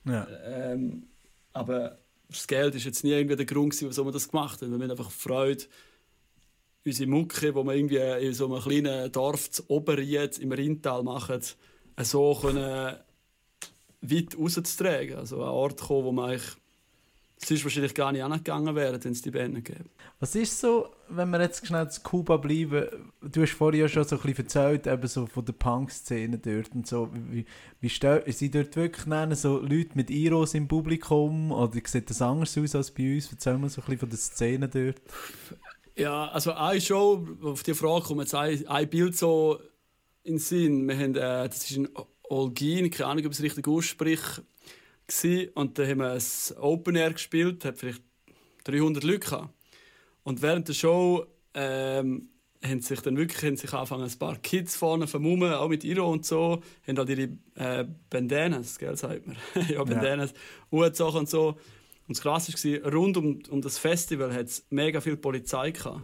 Ja. Ähm, aber das Geld ist jetzt nie irgendwie der Grund, gewesen, wieso wir das gemacht haben. Wir haben einfach Freude, unsere Mucke, die wir irgendwie in so einem kleinen Dorf zu Oberried im Rheintal machen, so können weit rauszutragen. Also an Ort kommen, wo man eigentlich sonst wahrscheinlich gar nicht angegangen wären, wenn es die Band nicht gäbe. Was ist so, wenn wir jetzt schnell zu Kuba bleiben, du hast vorhin ja schon so ein bisschen erzählt, eben so von der Punk-Szene dort und so, wie, wie sind dort wirklich nennen, so Leute mit Iros im Publikum oder sieht das anders aus als bei uns? Erzähl mal so ein bisschen von der Szene dort. Ja, also eine Show, auf die Frage kommt jetzt ein, ein Bild so in den Sinn. Wir haben, äh, das ist in Olgin, keine Ahnung, ob es richtig ausspricht, gewesen. und da haben wir ein Open Air gespielt, hat vielleicht 300 Leute gehabt. Und während der Show ähm, haben sich dann wirklich haben sich angefangen, ein paar Kids vorne vermummen, auch mit Iro und so, haben halt ihre äh, Bandanas, gell, sagt man. ja, Bandanas, ja. und so. Und das Krasse war, rund um, um das Festival hat es mega viel Polizei gehabt.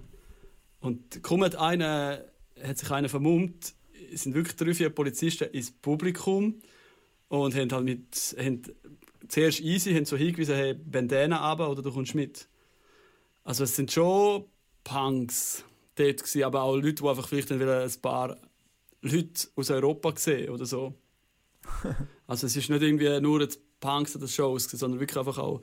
Und kaum hat, eine, hat sich einer vermummt, sind wirklich drei, vier Polizisten ins Publikum und haben halt mit, haben zuerst easy, haben so hingewiesen, hey, Bandana runter oder du kommst mit. Also es sind schon Punks dort gewesen, aber auch Leute, die einfach vielleicht ein paar Leute aus Europa sehen oder so. also es ist nicht irgendwie nur jetzt Punks oder Shows, sondern wirklich einfach auch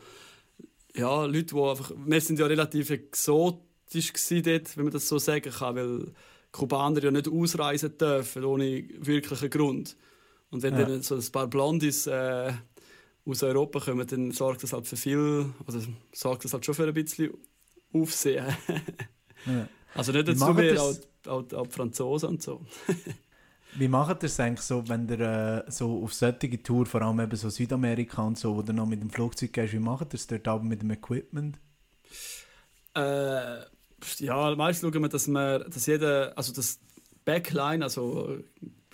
ja, Leute, die einfach, wir sind ja relativ exotisch dort, wenn man das so sagen kann, weil Kubaner ja nicht ausreisen dürfen, ohne wirklichen Grund. Und wenn ja. dann so ein paar Blondes äh, aus Europa kommen, dann sorgt das halt für viel, also sorgt das halt schon für ein bisschen Aufsehen. ja. Also nicht jetzt nur mehr, auch, auch, auch die Franzosen und so. Wie macht ihr es eigentlich so, wenn ihr äh, so auf solche Tour, vor allem eben so Südamerika und so, wo ihr noch mit dem Flugzeug gehst, wie macht ihr es dort aber mit dem Equipment? Äh, ja, meistens schauen wir, dass wir, dass jeder, also das Backline, also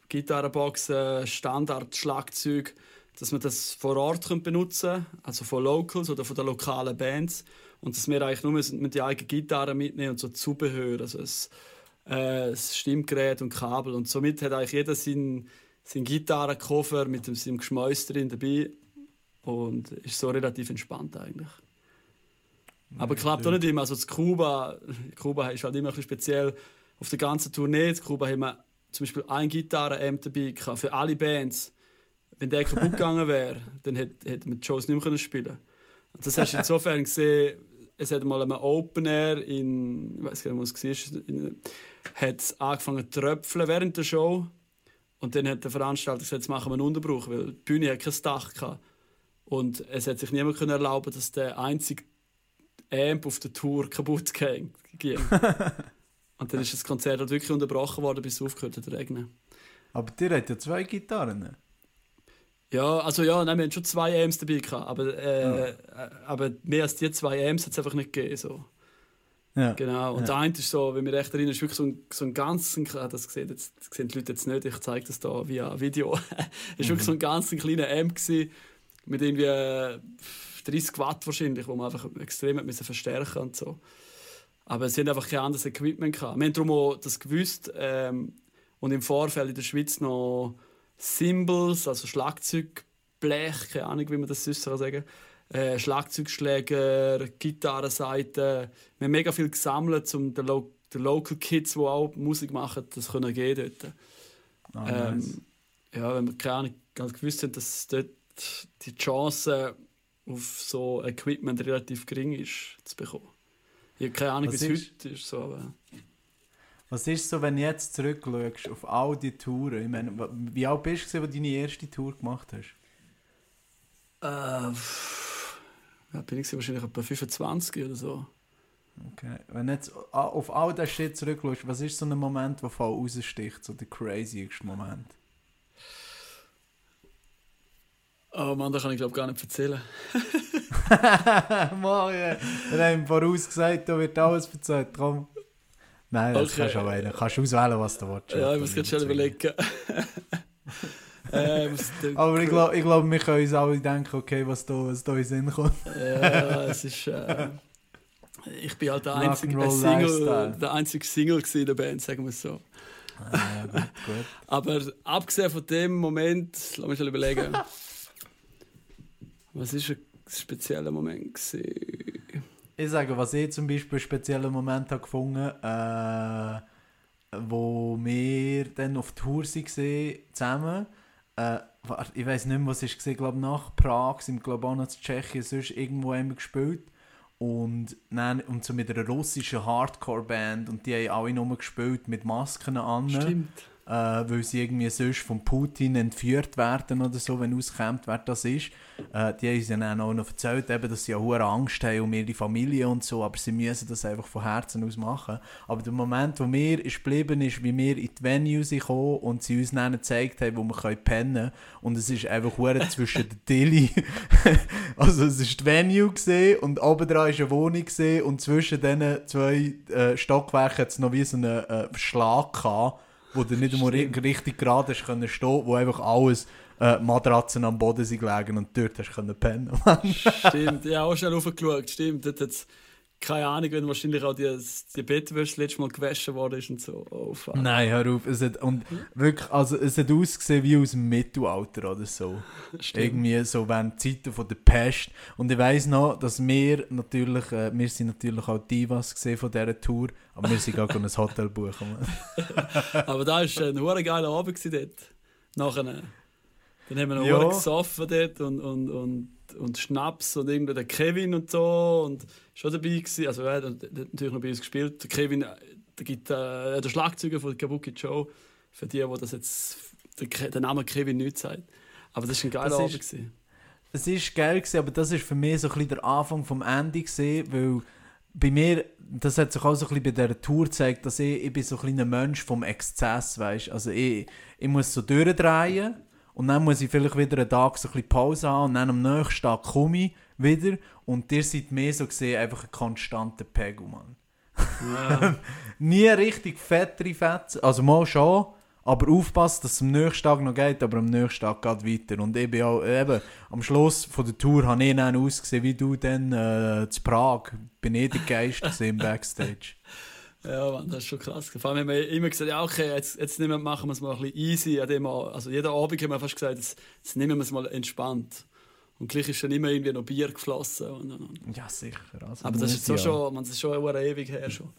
Gitarrenboxen, Standard, Schlagzeug, dass wir das vor Ort können benutzen also von Locals oder von den lokalen Bands. Und dass wir eigentlich nur mit die eigenen Gitarren mitnehmen und so Zubehör, also es, äh, das Stimmgerät und Kabel. Und somit hat eigentlich jeder seinen, seinen Gitarrenkoffer mit seinem Geschmäus drin dabei und ist so relativ entspannt eigentlich. Aber klappt auch nicht immer. Also Kuba, Kuba ist halt immer ein bisschen speziell. Auf der ganzen Tournee in Kuba haben wir zum Beispiel ein Gitarren-Amp dabei gehabt, für alle Bands. Wenn der kaputt gegangen wäre, dann hätte, hätte man die Shows nicht mehr spielen können. Das hast du insofern gesehen, es hat mal einem Open Air in, ich weiß gar nicht, wo es war, hat angefangen zu tröpfeln während der Show. Und dann hat der Veranstalter gesagt, jetzt machen wir einen Unterbruch, weil die Bühne hat kein Dach hatte. Und es hat sich niemand erlauben dass der einzige Amp auf der Tour kaputt ging. Und dann ist das Konzert halt wirklich unterbrochen worden, bis es aufgehört hat zu regnen. Aber dir hat ja zwei Gitarren. Ja, also ja, nein, wir haben schon zwei Amps dabei gehabt, aber, äh, ja. aber mehr als die zwei Amps hat es einfach nicht gegeben. So. Ja. Genau. Und ja. der eine ist so, wenn wir recht erinnern, ist wirklich so ein, so ein ganz, das sehen, jetzt, das sehen die Leute jetzt nicht, ich zeige das hier via Video. es war wirklich so ein ganz kleiner Amp gewesen, mit irgendwie 30 Watt wahrscheinlich, wo man einfach extrem müssen verstärken und so. Aber sie haben einfach kein anderes Equipment gehabt. Wir haben darum auch das gewusst ähm, und im Vorfeld in der Schweiz noch Symbols, also Schlagzeugblech, keine Ahnung, wie man das sonst sagen äh, Schlagzeugschläger, Gitarrenseiten. Wir haben mega viel gesammelt, um den, Lo den Local Kids, die auch Musik machen, das können gehen dort. Oh, ähm, Ja, wenn wir keine Ahnung, gewusst haben, dass dort die Chance auf so Equipment relativ gering ist, zu bekommen. Ich habe keine Ahnung, wie es heute ist. So, aber... Was ist so, wenn du jetzt zurückschaust auf all die Touren? Ich meine, wie alt bist du, als du deine erste Tour gemacht hast? Äh, ja, bin ich wahrscheinlich etwa 25 oder so. Okay. Wenn du jetzt auf all das Shit zurückschaust, was ist so ein Moment, der voll raussticht, so der craziest Moment? Oh Mann, das kann ich glaube gar nicht erzählen. Morgen. Wir haben vorausgesagt, da wird alles erzählt. Komm. Nein, das okay. kannst du auch wählen. Kannst auswählen, was du willst. Ja, ich muss jetzt schon überlegen. ähm, Aber ich glaube, glaub, wir können uns alle denken, okay, was da, was da in Sinn kommt. ja, es ist... Äh, ich bin halt der einzige Single, der einzige Single in der Band, sagen wir es so. Ah, ja, gut, gut. Aber abgesehen von dem Moment, lass mich schon überlegen. Was ist ein spezieller Moment gewesen? Ich sage, was ich zum Beispiel einen speziellen Moment habe gefunden äh, wo wir dann auf Tour waren, zusammen äh, ich weiß nicht mehr, was ich gesehen glaube nach Prag sind wir auch noch in Tschechien sonst irgendwo haben wir gespielt und, dann, und so mit einer russischen Hardcore-Band und die haben alle nur gespielt mit Masken an, Stimmt. Äh, weil sie irgendwie sonst von Putin entführt werden oder so, wenn auskommt, wer das ist. Äh, die haben uns ja dann auch noch erzählt, eben, dass sie ja hohe Angst haben um ihre Familie und so, aber sie müssen das einfach von Herzen aus machen. Aber der Moment, wo mir ist geblieben ist, wie wir in die Venue sind gekommen und sie uns dann gezeigt haben, wo wir können pennen. Und es ist einfach hure zwischen den Dilly. also es ist die Venue gesehen und oben dran ist eine Wohnung gesehen und zwischen diesen zwei äh, Stockwerken hat es noch wie so einen äh, Schlag gehabt, wo du nicht einmal ri- richtig gerade hast können stehen, wo einfach alles äh, Matratzen am Boden sind gelegen und dort hast du können pennen. Stimmt, ich habe auch schnell raufgeschaut. Stimmt, dort hat's keine Ahnung, wenn wahrscheinlich auch die, die Bettwäsche das letzte Mal gewaschen worden ist und so. Oh, fuck. Nein, hör auf. Es hat, und wirklich, also es hat ausgesehen wie aus dem Mittelalter oder so. Stimmt. Irgendwie so während Zeiten von der Pest. Und ich weiss noch, dass wir natürlich, äh, wir sind natürlich auch Divas gesehen von dieser Tour, aber wir sind gar ein Hotel buchen. Aber da war ein hure geiler Abend dort. Nachher. Dann haben wir noch Ja. gesoffen dort und, und, und, und Schnaps und irgendwie der Kevin und so. Und schon dabei gewesen. Also er hat natürlich noch bei uns gespielt. Der Kevin, äh, der, gibt, äh, der Schlagzeuger von Kabuki Joe. Für die, die das jetzt der, der Name Kevin nicht sagt. Aber das war ein geiler Das Abend. ist- Gewesen. Es war geil, gewesen, aber das war für mich so ein bisschen der Anfang vom Ende, gewesen, weil bei mir, das hat sich auch so ein bisschen bei dieser Tour gezeigt, dass ich, ich bin so ein kleiner Mensch vom Exzess, weißt Also ich, ich muss so durchdrehen und dann muss ich vielleicht wieder einen Tag so ein bisschen Pause haben und dann am nächsten Tag komme ich wieder und ihr seid mehr so gesehen einfach ein konstanter Pegel, Mann. Ja. Nie richtig fettere Fetzen, also mal schon, aber aufpassen, dass es am nächsten Tag noch geht, aber am nächsten Tag geht weiter. Und ich bin auch, eben, am Schluss von der Tour habe ich dann ausgesehen wie du dann äh, zu Prag. Bin ich der Geist im Backstage. Ja, Mann, das ist schon krass. Vor allem haben wir immer gesagt, ja, okay, jetzt, jetzt nehmen wir, machen wir es mal ein bisschen easy. An dem, Abend. also jeden Abend haben wir fast gesagt, jetzt, jetzt nehmen wir es mal entspannt. Und gleich ist dann immer irgendwie noch Bier geflossen. Und, und, und. Ja, sicher. Also Aber das ist so ja. schon, man, das ist schon eine ewig her schon.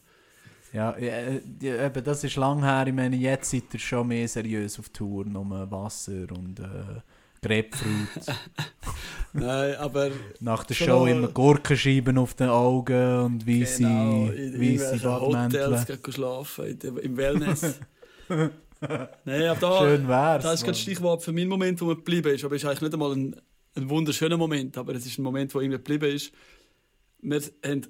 Ja, ja, äh, ja, eben, das ist lang her. Ich meine, jetzt seid ihr schon mehr seriös auf Tour. Nur Wasser und äh, Grapefruit. Nein, aber Nach der Show immer Gurkenscheiben auf den Augen und weisse, genau, weisse Badmäntel. Hotels schlafen, im Wellness. Nein, aber da, Schön wär's. das ist gerade. Stichwort für meinen Moment, wo man geblieben ist. Aber es ist eigentlich nicht einmal ein, ein wunderschöner Moment, aber es ist ein Moment, wo irgendwie geblieben ist. Wir haben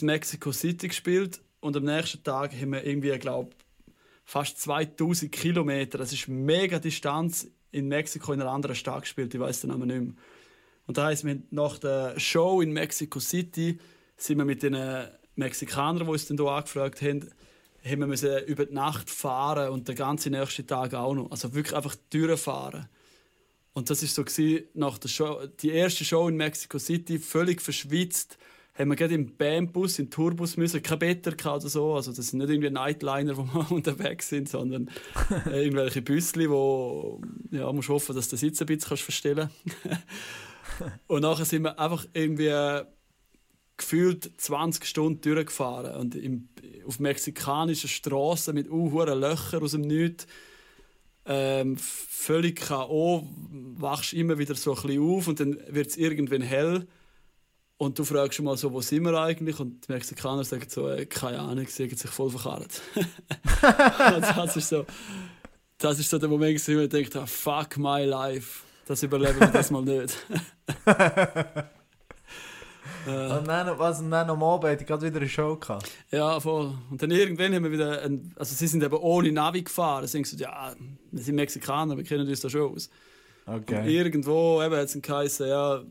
in Mexico City gespielt und am nächsten Tag haben wir irgendwie, glaube fast 2000 Kilometer. Das ist mega Distanz in Mexiko in einer anderen Stadt gespielt. Ich weiß den Namen nicht mehr. Und das heisst, wir nach der Show in Mexico City sind wir mit den Mexikanern, die uns dann hier angefragt haben, haben wir müssen über die Nacht fahren und den ganzen nächsten Tag auch noch. Also wirklich einfach durchfahren. Und das ist so nach der Show, die erste Show in Mexico City, völlig verschwitzt, haben wir gerade im Bandbus, im Tourbus müssen, kein Better oder so. Also das sind nicht irgendwie Nightliner, wo wir unterwegs sind, sondern äh, irgendwelche Büsschen, wo ja, musst hoffen, dass du den Sitz ein bisschen kannst verstellen. und nachher sind wir einfach irgendwie gefühlt 20 Stunden durchgefahren und im, auf mexikanischen Straßen mit unhuren Löchern aus dem Nichts. Ähm, völlig K.O. wachst immer wieder so ein bisschen auf und dann wird es irgendwann hell. Und du fragst schon mal so, wo sind wir eigentlich? Und die Mexikaner sagen so, äh, keine Ahnung, sie haben sich voll verkarrt. Und das ist so, das ist so der Moment, wo ich mir denke, ah, fuck my life. Das überleben wir das mal nicht. Äh, Und dann, was, und dann am Abend ich gerade wieder eine Show gehabt. Ja, voll. Und dann irgendwann haben wir wieder, ein, also sie sind eben ohne Navi gefahren. Sie haben gesagt, ja, wir sind Mexikaner, wir kennen uns da schon aus. Und Okay. irgendwo eben hat es geheißen, ja,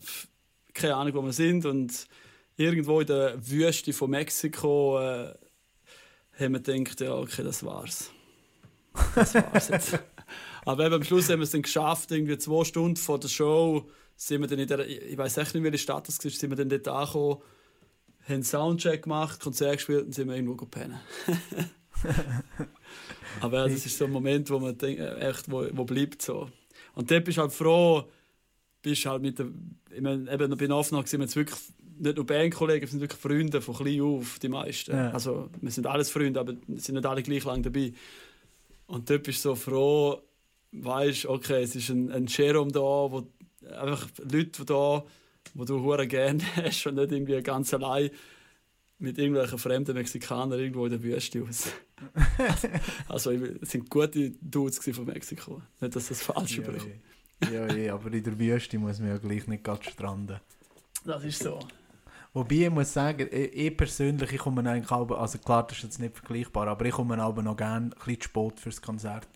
keine Ahnung, wo wir sind. Und irgendwo in der Wüste von Mexiko äh, haben wir gedacht, ja, okay, das war's. Das war's jetzt. Aber eben am Schluss haben wir es dann geschafft, irgendwie zwei Stunden vor der Show sind wir dann in der, ich weiß echt nicht, welche Stadt das war, sind wir dann dort angekommen, haben Soundcheck gemacht, Konzert gespielt und sind wir irgendwo pennen. Aber ja, das ist so ein Moment, wo man denkt, äh, echt, wo, wo bleibt so. Und dort bist du halt froh, bist halt mit der, ich meine, eben bei Aufnahme sind wir jetzt wirklich nicht nur Bandkollegen, wir sind wirklich Freunde von klein auf, die meisten. Ja. Also wir sind alles Freunde, aber wir sind nicht alle gleich lang dabei. Und dort bist du so froh, weißt, okay, es ist ein, ein Jerome da, wo einfach Leute da, wo du hure gerne hast und nicht irgendwie ganz allein mit irgendwelchen fremden Mexikanern irgendwo in der Wüste aus. also, es sind gute Dudes von Mexiko. Nicht, dass das falsch Ja, überkommt. ja, ja, aber in der Wüste muss man ja gleich nicht gerade stranden. Das ist so. Wobei ich muss sagen, ich, ich persönlich, ich komme eigentlich auch, also klar, das ist jetzt nicht vergleichbar, aber ich komme aber noch gerne ein bisschen zu spät fürs Konzert.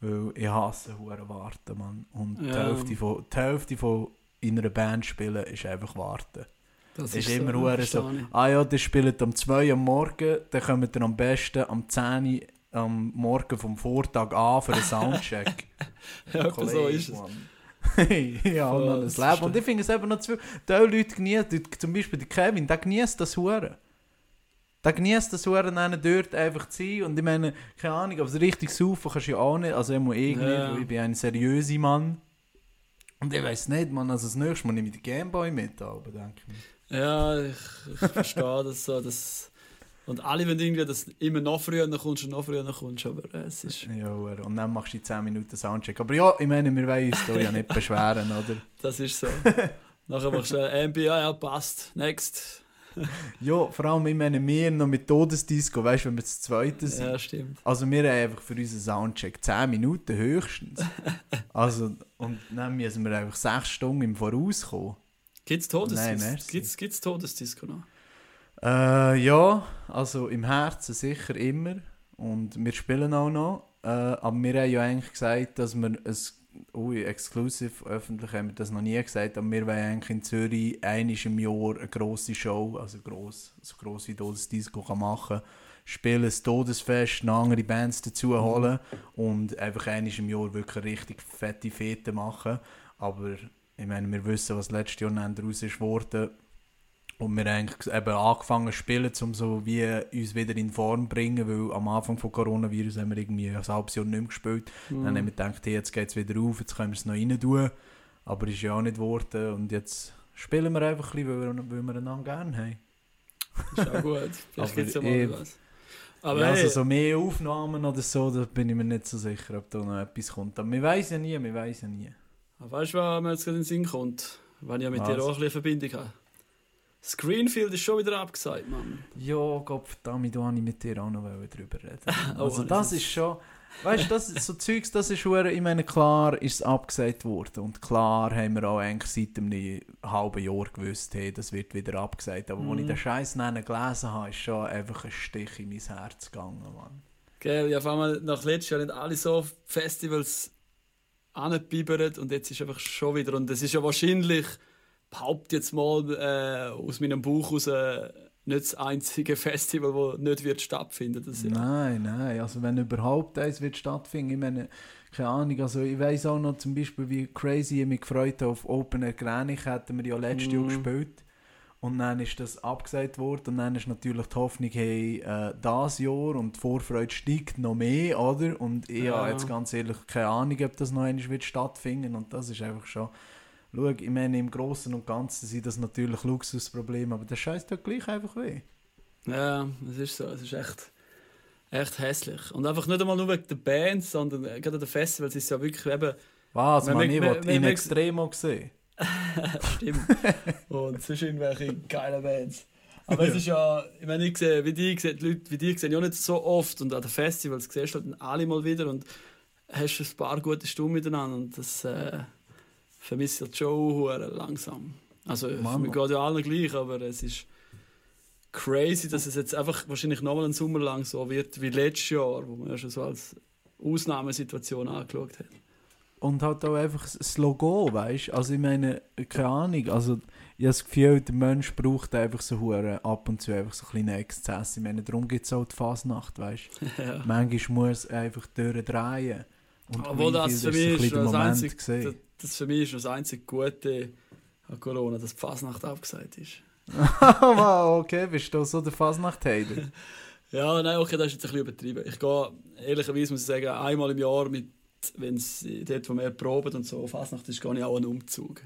Weil ich hasse hure warten, Mann. Und die, Ja. Hälfte von, die Hälfte von in einer Band spielen ist einfach warten. Das Es ist immer hure so, ich. ah ja, die spielen am 2 am Morgen, dann kommt ihr am besten am 10 Uhr am Morgen vom Vortag an für einen Soundcheck. Ja, etwa so Kollege, ist es. Ja, Voll, Mann, das Leben. Und ich finde es eben noch zu viel. Die Leute genießen, zum Beispiel der Kevin, der genießt das Huren. Der genießt das Huren, dann dort einfach zu sein. Und ich meine, keine Ahnung, aber richtig saufen kannst du ja auch nicht. Also ich muss eh nicht, Ja. weil ich bin ein seriöser Mann. Und ich weiß nicht, Mann, also das nächste Mal nehme ich den Gameboy mit, aber denke ich mir. Ja, ich, ich verstehe das so. Das, und alle wollen irgendwie, dass du immer noch früher kommst und noch früher kommst, aber äh, es ist, Ja, und dann machst du die 10 Minuten Soundcheck. Aber ja, ich meine, wir wollen uns ja nicht beschweren, oder? das ist so. Nachher machst du äh, MBA, ja, passt, next. Ja, vor allem, ich meine, wir noch mit Todesdisco, weißt du, wenn wir das zweite sind. Ja, stimmt. Also wir haben einfach für unseren Soundcheck 10 Minuten höchstens. also, und dann müssen wir einfach 6 Stunden im Voraus kommen. Gibt es Nein, Todesdisco? merci. Gibt's, gibt's Todesdisco noch? Äh, ja, also im Herzen sicher immer. Und wir spielen auch noch. Äh, aber wir haben ja eigentlich gesagt, dass wir es Ui, exklusiv, öffentlich haben wir das noch nie gesagt, aber wir wollen eigentlich in Zürich einmal im Jahr eine grosse Show, also gross, so gross wie Todesdisco kann machen spielen, ein Todesfest, noch andere Bands dazu holen und einfach einmal im Jahr wirklich richtig fette Fete machen. Aber ich meine, wir wissen, was letztes Jahr daraus ist geworden. Und wir haben eigentlich eben angefangen zu spielen, um so wie uns wieder in Form zu bringen, weil am Anfang von Coronavirus haben wir irgendwie ein halbes Jahr nicht mehr gespielt. Mhm. Dann haben wir gedacht, hey, jetzt geht es wieder auf, jetzt können wir es noch rein tun. Aber ist ja auch nicht geworden. Und jetzt spielen wir einfach ein bisschen, weil wir, weil wir einander gerne haben. Ist auch gut. Vielleicht Aber gibt es ja mal was. Aber ja, also so mehr Aufnahmen oder so, da bin ich mir nicht so sicher, ob da noch etwas kommt. Aber wir wissen ja nie, wir wissen ja nie. weißt du, was mir jetzt gerade in den Sinn kommt? Wenn ich ja mit dir Was? auch ein bisschen Verbindung habe. Screenfield ist schon wieder abgesagt, Mann. Ja, Gott da wollte ich mit dir auch noch drüber reden. Oh, Also das ist- schon... Weißt du, das ist so Zeugs, das ist schon, ich meine, klar ist es abgesagt worden und klar haben wir auch eigentlich seit einem halben Jahr gewusst, hey, das wird wieder abgesagt. Aber als ich Mhm. den Scheiß gelesen habe, ist schon einfach ein Stich in mein Herz gegangen, Mann. Gell, ja, auf einmal nach letztes Jahr nicht alle so Festivals angebibbert und jetzt ist einfach schon wieder. Und das ist ja wahrscheinlich, behaupte jetzt mal äh, aus meinem Buch raus, äh, nicht das einzige Festival, das nicht wird stattfinden das Jahr. Nein, nein, also wenn überhaupt eins wird stattfinden, ich meine, keine Ahnung, also ich weiß auch noch zum Beispiel, wie crazy ich mich gefreut habe auf Open Air Grenich, hätten wir ja letztes Jahr Mhm. gespielt. Und dann ist das abgesagt worden und dann ist natürlich die Hoffnung, hey, äh, das Jahr und die Vorfreude steigt noch mehr, oder? Und ich Ja. habe jetzt ganz ehrlich keine Ahnung, ob das noch einmal wird stattfinden und das ist einfach schon... Schau, ich meine, im Großen und Ganzen sind das natürlich Luxusprobleme, aber der Scheiß tut gleich einfach weh. Ja, es ist so. Es ist echt, echt hässlich. Und einfach nicht einmal nur wegen der Bands, sondern äh, gerade den Festivals ist es ja wirklich eben. Was, man, wir- ich wenn in Extremo gesehen. Stimmt. und sonst irgendwelche geilen Bands. Aber es ist ja, ich meine, ich sehe, wie die, die Leute wie die sehen ja nicht so oft und an den Festivals siehst du halt alle mal wieder und hast ein paar gute Stunden miteinander und das äh, vermisse schon hure langsam. Also Mann. mir geht ja allen gleich, aber es ist crazy, dass es jetzt einfach wahrscheinlich nochmal einen Sommer lang so wird wie letztes Jahr, wo man ja schon so als Ausnahmesituation angeschaut hat. Und halt auch einfach das Logo, weißt du? Also ich meine, keine Ahnung, also ich habe das Gefühl, der Mensch braucht einfach so hure ab und zu einfach so kleine Exzesse. Ich meine, darum gibt es auch die Fasnacht, weißt du? ja. Manchmal muss einfach durchdrehen. Und Obwohl das für mich ist das einzige. Das, für mich ist das einzige Gute an Corona, dass die Fasnacht abgesagt ist. wow, okay, bist du so der Fasnacht-Hater? Ja, nein, okay, das ist jetzt ein bisschen übertrieben. Ich gehe, ehrlicherweise muss ich sagen, einmal im Jahr, mit, wenn es dort, wo wir proben und so, Fasnacht ist, gehe ich auch einen Umzug.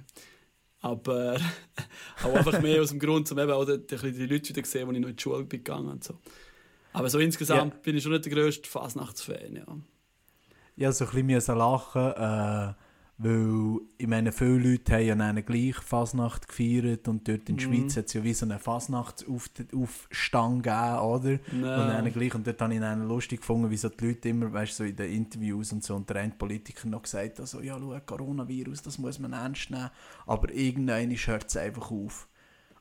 Aber auch einfach mehr aus dem Grund, um eben auch die, die, die Leute wieder sehen, die ich noch in die Schule bin gegangen und so. Aber so insgesamt bin ich schon nicht der grösste Fasnachtsfan, ja. musste so ein bisschen lachen, äh, weil ich meine, viele Leute haben ja dann gleich Fasnacht gefeiert und dort in der Mhm. Schweiz hat es ja wie so einen Fasnachtsaufstand gegeben, oder? Und, dann gleich, und dort habe ich dann lustig gefunden, wie so die Leute immer, weißt so in den Interviews und so, und der Politiker noch gesagt hat, so, ja, schau, Coronavirus, das muss man ernst nehmen, aber irgendwann hört es einfach auf.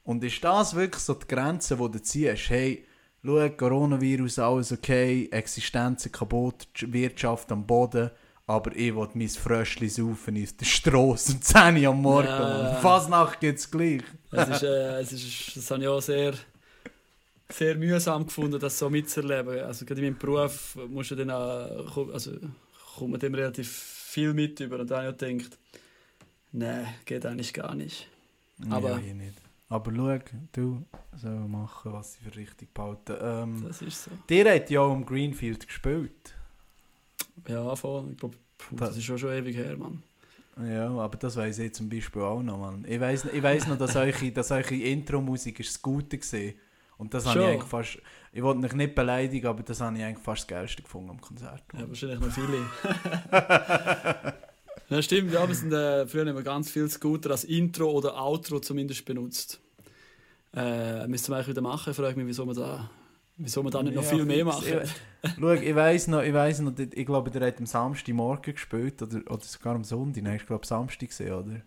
Und ist das wirklich so die Grenze, die du ziehst? Hey, schau, Coronavirus, alles okay, Existenzen kaputt, Wirtschaft am Boden, aber ich will mein Fröschli saufen auf der Straße um 10 Uhr am Morgen. Ja. Fasnacht gibt es gleich. Es ist, äh, es ist, das habe ich auch sehr, sehr mühsam gefunden, das so mitzuerleben. Also gerade in meinem Beruf musst du dann auch, also, kommt man dem relativ viel mit über. Und da habe ich gedacht, nein, geht eigentlich gar nicht. Aber- ja, ich nicht. Aber schau, du soll machen, was sie für richtig behalten. Ähm, Das ist so. dir hat ja auch um Greenfield gespielt. Ja, voll. Ich glaub, puh, das ist schon schon ewig her, Mann. Ja, aber das weiß ich zum Beispiel auch noch, Mann. Ich weiß ich weiss noch, dass eure, dass eure Intro-Musik das Gute war. Und das habe ich eigentlich fast... Ich wollte mich nicht beleidigen, aber das habe ich eigentlich fast das Geilste gefunden am Konzert. Ja, wahrscheinlich noch viele. ja, stimmt, ja, wir sind äh, früher haben wir ganz viel Scooter als Intro oder Outro zumindest benutzt. Äh, müssen wir eigentlich wieder machen. Ich frage mich, wieso wir da, wieso wir da nicht noch Ja, viel mehr machen. Schau, ich weiss noch, ich weiss noch, ich glaube, der hat am Samstagmorgen gespielt, oder, oder sogar am Sonntag, nein, ich glaube Samstag gesehen, oder?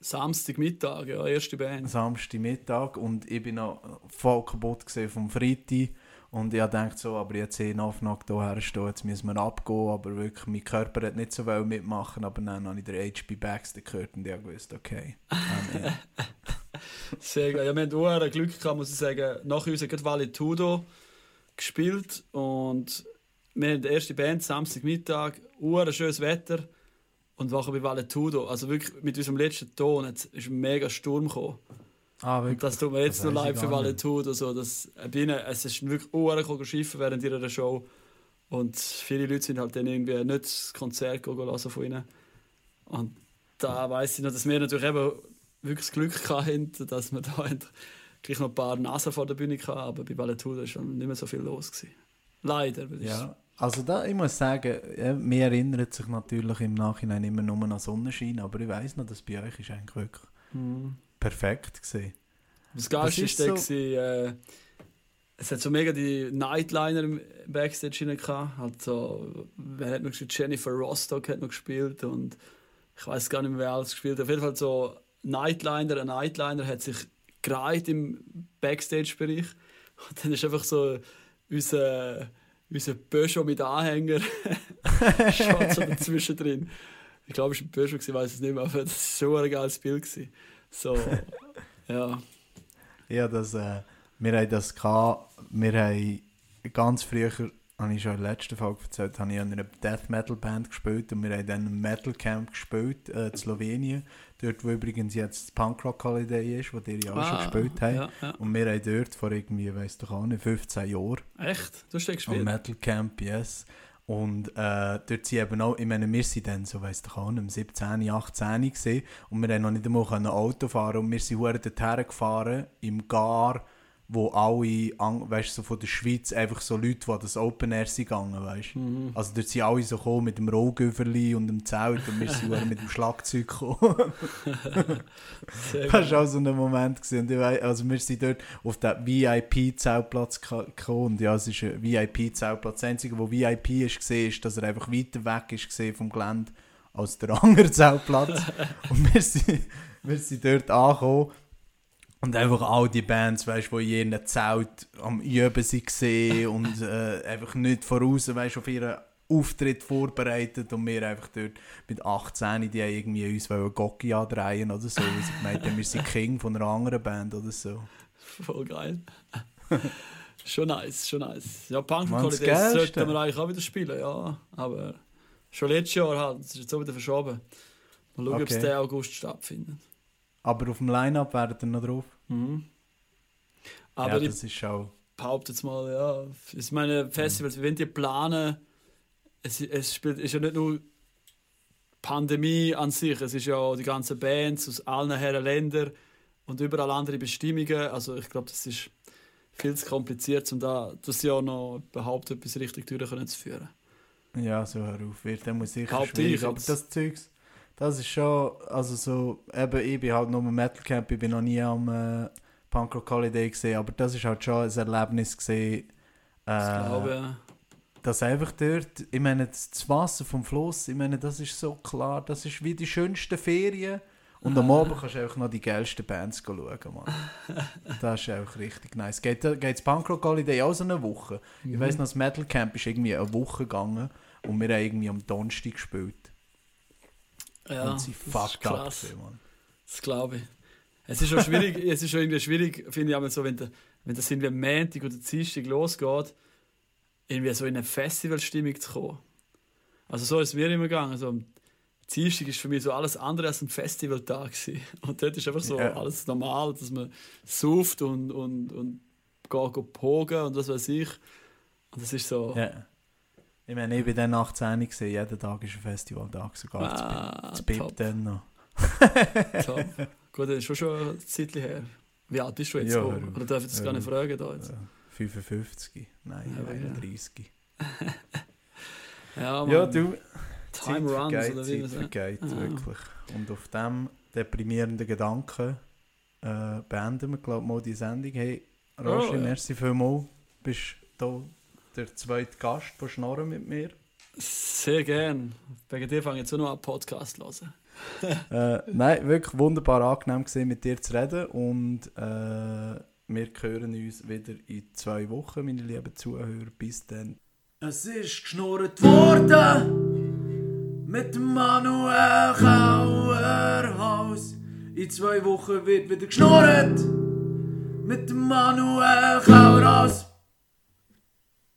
Samstagmittag, ja, erste Band. Samstagmittag und ich bin noch voll kaputt gesehen vom Freitag und ich dachte so, aber jetzt hier auf Nacht hierher stehen, jetzt müssen wir abgehen, aber wirklich, mein Körper hat nicht so viel mitmachen, aber dann habe ich den HB Baxter gehört und ich gewusst, okay. Sehr geil. Ja, wir hatten auch Glück gehabt, muss ich sagen. Nach uns hat Valetudo gespielt und wir haben die erste Band Samstagmittag, ein schönes Wetter und wachen bei Valetudo. Also wirklich mit unserem letzten Ton ist ein mega Sturm gekommen. Ah, Und das tut mir jetzt Das noch leid für nicht. Valetudo. So, dass, äh, ihnen, es ist wirklich Uhren schiffen während ihrer Show. Und viele Leute sind halt dann irgendwie nicht das Konzert gegangen lassen von ihnen. Und da weiss ich noch, dass wir natürlich eben wirklich das Glück hatten, dass wir da gleich noch ein paar Nasen vor der Bühne hatten. Aber bei Valetudo war schon nicht mehr so viel los. Gewesen. Leider. Ja, also da, ich muss sagen, mir erinnert sich natürlich im Nachhinein immer nur an Sonnenschein, aber ich weiss noch, dass bei euch ist eigentlich wirklich Mhm. Perfekt gesehen. Das Geilste ist war, so- äh, es hat so mega die Nightliner im Backstage rein gehabt. Halt so, wer hat noch gespielt? Jennifer Rostock hat noch gespielt und ich weiß gar nicht mehr, wer alles gespielt hat. Auf jeden Fall so Nightliner, ein Nightliner hat sich gereiht im Backstage-Bereich. Und dann ist einfach so unser, unser Peugeot mit Anhänger steht so dazwischen drin. Ich glaube, es war ein Peugeot, ich weiß es nicht mehr, aber das war schon ein geiles Bild. Gewesen. So, ja. Ja, das, äh, wir haben das gehabt, wir haben ganz früher, habe ich schon in der letzten Folge erzählt, habe ich in einer Death Metal Band gespielt und wir haben dann im Metal Camp gespielt, äh, in Slowenien, dort wo übrigens jetzt das Punkrock Holiday ist, wo die ja auch schon gespielt haben. Ah, Ja, ja. Und wir haben dort vor irgendwie, weiss doch auch nicht, 15 Jahren Echt? Du hast am gespielt? Metal Camp, yes. Und äh, dort sind eben auch, ich meine, wir sind dann so, weiss doch auch nicht, 17, 18 gesehen und wir haben noch nicht einmal können Auto fahren. Und wir sind dorthin gefahren, im Gar, wo alle, weißt so von der Schweiz, einfach so Leute, die an das Open Air sind gegangen, weißt du. Mhm. Also dort sind alle so gekommen mit dem Rohgöverli und dem Zelt und wir sind mit dem Schlagzeug gekommen. Das war auch so ein Moment. Gewesen. Und ich weiss, also wir sind dort auf den VIP-Zeltplatz ge- gekommen. Und ja, es ist ein VIP-Zeltplatz. Das Einzige, was VIP ist, war, ist, dass er einfach weiter weg ist vom Gelände als der andere Zeltplatz. und wir sind, wir sind dort angekommen. Und einfach all die Bands, weißt, die in ihren Zelt am Üben waren und äh, einfach nicht voraus, weißt, auf ihren Auftritt vorbereitet und wir einfach dort mit 18, die irgendwie uns wollen Gocki andrehen oder so, weil sie gemeint haben, wir sind King von einer anderen Band oder so. Voll geil. schon nice, schon nice. Ja, Punk Holidays sollten wir eigentlich auch wieder spielen, ja. Aber schon letztes Jahr halt, das ist jetzt auch wieder verschoben. Mal schauen, ob es Okay. den August stattfindet. Aber auf dem Line-Up wären ihr noch drauf. Mhm. Aber ja, ich das ist auch... behaupte jetzt mal, ja, ich meine, Festivals, wenn die planen, es, es spielt, ist ja nicht nur Pandemie an sich, es ist ja auch die ganzen Bands aus allen Herren Ländern und überall andere Bestimmungen. Also ich glaube, das ist viel zu kompliziert, um da das Jahr noch überhaupt etwas richtig durch können zu führen. Ja, so hör auf, wird dann muss ich schwierig, aber das Zeugs, das ist schon, also so, eben, ich bin halt nur im Metal Camp, ich bin noch nie am äh, Punk Rock Holiday gesehen, aber das ist halt schon ein Erlebnis gesehen, Das äh, glaube ich. ja. dass einfach dort, ich meine, das Wasser vom Fluss, ich meine, das ist so klar, das ist wie die schönsten Ferien. Und am Abend kannst du einfach noch die geilsten Bands schauen, Mann. Das ist auch richtig nice. Geht, geht das Punkrock Holiday auch so eine Woche? Ich Mhm. weiss noch, das Metal Camp ist irgendwie eine Woche gegangen und wir haben irgendwie am Donnerstag gespielt. Ja, und sie fucked up gewesen, Mann. Das glaube ich. Es ist schon schwierig, es ist schon irgendwie schwierig, finde ich, aber so, wenn, der, wenn das irgendwie am Montag oder Dienstag losgeht, irgendwie so in eine Festivalstimmung zu kommen. Also so ist es mir immer gegangen. Also, am Dienstag ist für mich so alles andere als ein Festivaltag gewesen. Und dort ist einfach so Ja. alles normal, dass man sauft und, und, und geht, geht pogen und was weiß ich. Und das ist so... Ja. Ich meine, ich war dann 18 gesehen, jeden Tag ist ein Festivaltag, sogar Ah, das Bip dann noch. top. Gut, das ist schon schon ein Zeitchen her. Wie alt bist du jetzt? Ja, hör. Oder darf ich das gar nicht Hör fragen? Da jetzt? Äh, 55, nein, Ja, aber ja. 31. Ja, Ja, du, Time Zeit runs, vergeht, oder wie Zeit vergeht, Ja. wirklich. Und auf diesem deprimierenden Gedanken äh, beenden wir, glaube ich, mal die Sendung. Hey, Roger, Oh, ja. merci vielmals. Bist du der zweite Gast von Schnorren mit mir. Sehr gern. Wegen dir fange ich jetzt auch noch an Podcast zu hören. äh, nein, wirklich wunderbar angenehm gewesen, mit dir zu reden. Und äh, wir hören uns wieder in zwei Wochen, meine lieben Zuhörer. Bis dann. Es ist geschnurrt worden mit Manuel Kauerhaus. In zwei Wochen wird wieder geschnurrt mit Manuel Kauerhaus.